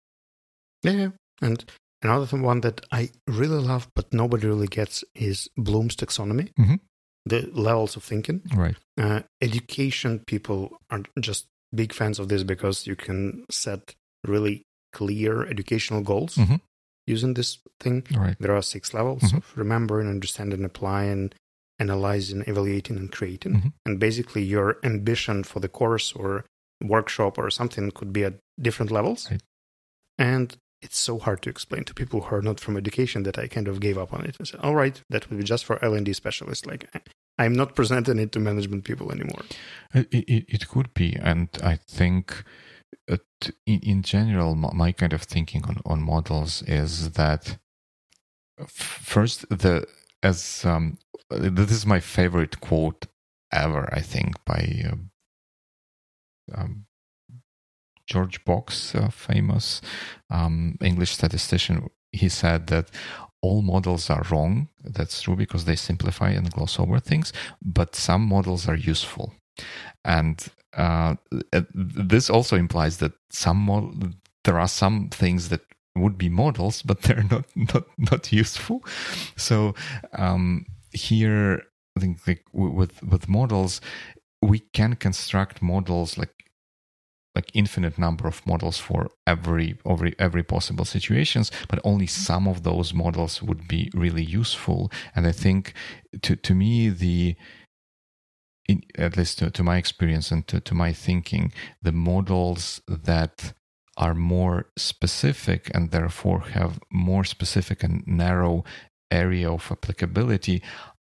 yeah. and another th- one that i really love but nobody really gets is bloom's taxonomy
Mhm.
the levels of thinking
right
uh, education people are just big fans of this because you can set really clear educational goals
Mhm.
using this thing.
right
There are six levels
Mhm.
of remembering, understanding, applying, analyzing, evaluating, and creating.
Mhm.
And basically, your ambition for the course or workshop or something could be at different levels.
Right.
And it's so hard to explain to people who are not from education that I kind of gave up on it and said, "All right, that would be just for L and D specialists." Like, I'm not presenting it to management people anymore.
It, it, it could be, and I think uh, in, in general, my, kind of thinking on, on models is that first, the as um, this is my favorite quote ever. I think by um, um, George Box, a famous um, English statistician. He said that all models are wrong. That's true because they simplify and gloss over things, but some models are useful. And uh, this also implies that some there are some things that would be models, but they're not not not useful. So um, here, I think like with with models, we can construct models like like infinite number of models for every every every possible situations but only some of those models would be really useful. And i think to to me the in, at least to, to my experience and to, to my thinking the models that are more specific and therefore have more specific and narrow area of applicability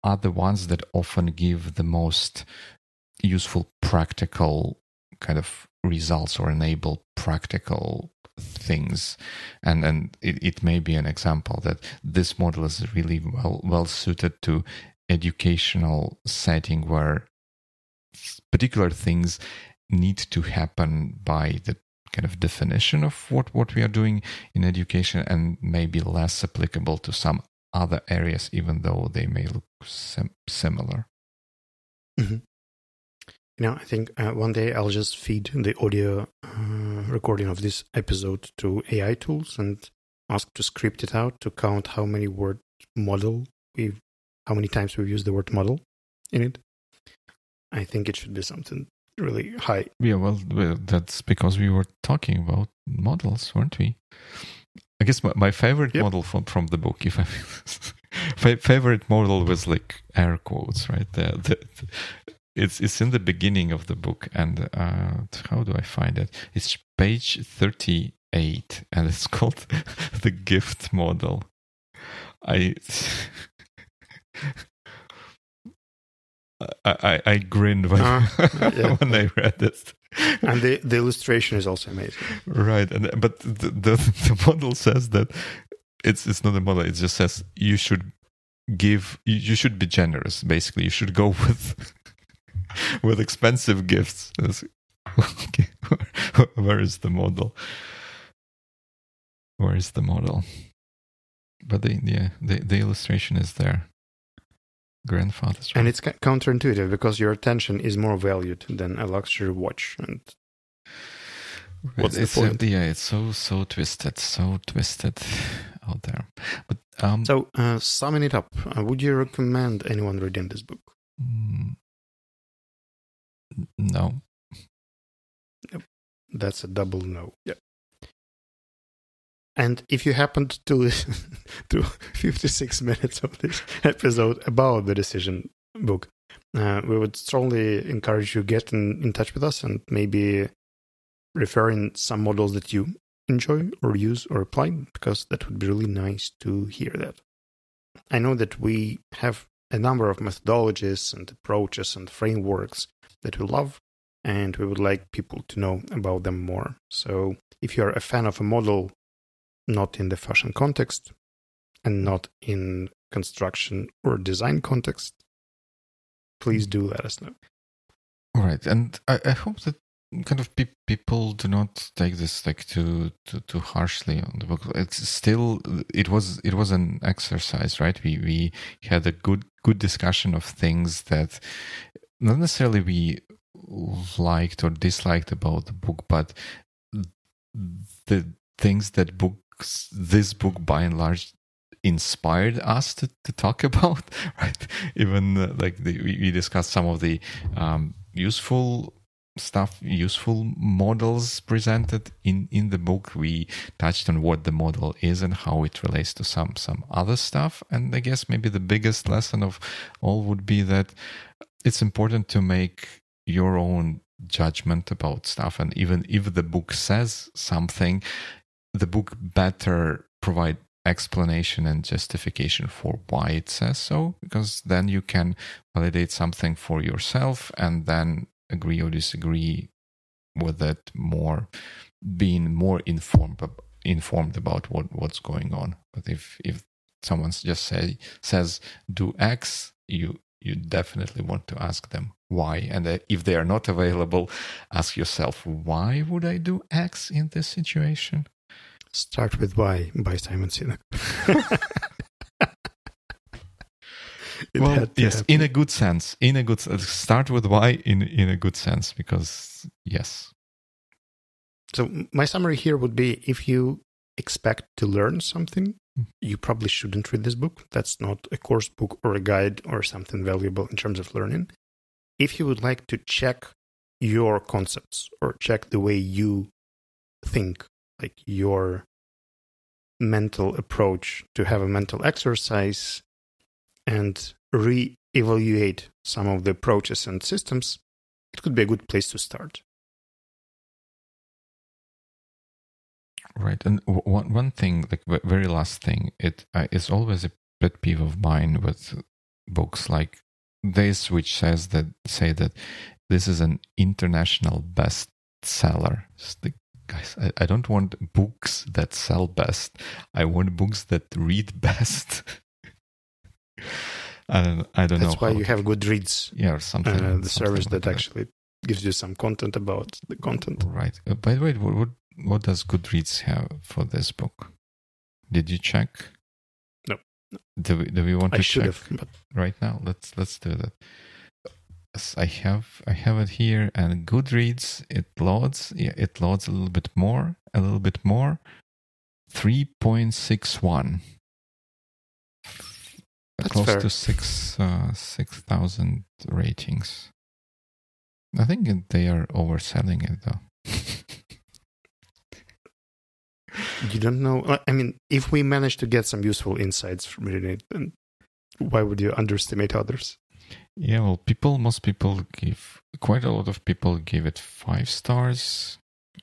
are the ones that often give the most useful practical kind of results or enable practical things and and it, it may be an example that this model is really well well suited to educational setting where particular things need to happen by the kind of definition of what what we are doing in education and maybe less applicable to some other areas even though they may look sim- similar
mm-hmm. You know, I think uh, one day I'll just feed the audio uh, recording of this episode to AI tools and ask to script it out to count how many word model we've, how many times we've used the word model in it. I think it should be something really high.
Yeah, well, well that's because we were talking about models, weren't we? I guess my, my favorite
Yep.
model from from the book, if I fa- favorite model was like air quotes, right? The, the, it's it's in the beginning of the book, and uh, how do I find it? It's page thirty eight, and it's called the gift model. I. I, I, I grinned when,
Ah, yeah.
when I read it.
And the, the illustration is also amazing.
Right, and but the, the the model says that it's it's not a model. It just says you should give. You, you should be generous. Basically, you should go with with expensive gifts. Okay, where, where is the model? Where is the model? But the yeah, the the illustration is there. Grandfather's
And it's counterintuitive because your attention is more valued than a luxury watch. And What's the
it's, uh,
point?
yeah, it's so so twisted, so twisted out there. But um,
so, uh, summing it up, uh, would you recommend anyone reading this book?
mm, no,
That's a double no. Yeah. And if you happened to listen to 56 minutes of this episode about the decision book, uh, we would strongly encourage you get in, in touch with us and maybe refer in some models that you enjoy or use or apply because that would be really nice to hear that. I know that we have a number of methodologies and approaches and frameworks that we love and we would like people to know about them more. So if you're a fan of a model not in the fashion context and not in construction or design context, please do let us know.
right, and I, I hope that kind of pe- people do not take this like too too too harshly on the book. It's still it was it was an exercise, right? We we had a good good discussion of things that not necessarily we liked or disliked about the book, but the things that books this book by and large inspired us to, to talk about right? Even uh, like the, we, we discussed some of the um, useful stuff useful models presented in in the book. We touched on what the model is and how it relates to some some other stuff. And i guess maybe the biggest lesson of all would be that it's important to make your own judgment about stuff. And even if the book says something the book better provide explanation and justification for why it says so because then you can validate something for yourself and then agree or disagree with it more being more informed informed about what what's going on. But if if someone just say says do x you you definitely want to ask them why. And uh, if they are not available ask yourself why would i do x in this situation?
Start with Why by Simon Sinek. It
well
had
yes
happen.
in a good sense in a good start with why in in a good sense because yes
So my summary here would be if you expect to learn something,
Mm.
you probably shouldn't read this book. That's not a course book or a guide or something valuable in terms of learning. If you would like to check your concepts or check the way you think, like your mental approach to have a mental exercise and re-evaluate some of the approaches and systems, it could be a good place to start.
Right, and one one thing, like very last thing, it uh, is always a pet peeve of mine with books like this, which says that say that this is an international bestseller. Guys, I, I don't want books that sell best. I want books that read best. I don't, I don't
That's
know.
why you have Goodreads.
Yeah, or something.
Uh, the
something
service
like
that, actually gives you some content about the content.
Right. Uh, by the way, what, what, what does Goodreads have for this book? Did you check?
No.
Do, do we want
I
to check
have, but...
right now? Let's let's do that. I have I have it here and Goodreads it loads yeah, it loads a little bit more a little bit more 3.61 that's close
fair.
to six uh, six thousand ratings. I think they are overselling it though.
you don't know. Uh, I mean, if we manage to get some useful insights from it, then why would you underestimate others?
Yeah, well, people, most people give quite a lot of people give it five stars.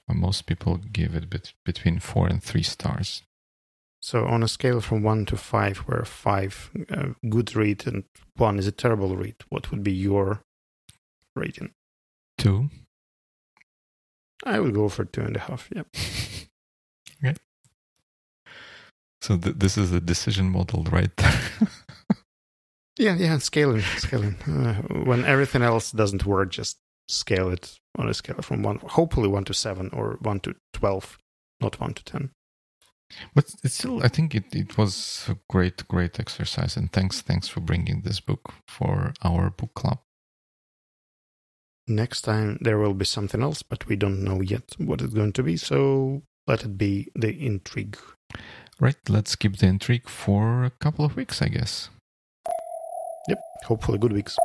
Most people give it bet- between four and three stars.
So, on a scale from one to five, where five uh, good read and one is a terrible read, what would be your rating?
Two.
I would go for two and a half. Yep.
okay. So th- this is a decision model, right?
Yeah, yeah, scaling, scaling. Uh, when everything else doesn't work, just scale it on a scale from one, hopefully one to seven or one to twelve, not one to ten.
But it's still, I think it, it was a great, great exercise. And thanks, thanks for bringing this book for our book club.
Next time there will be something else, but we don't know yet what it's going to be. So let it be the intrigue.
Right, let's keep the intrigue for a couple of weeks, I guess.
Yep. Hopefully, good weeks.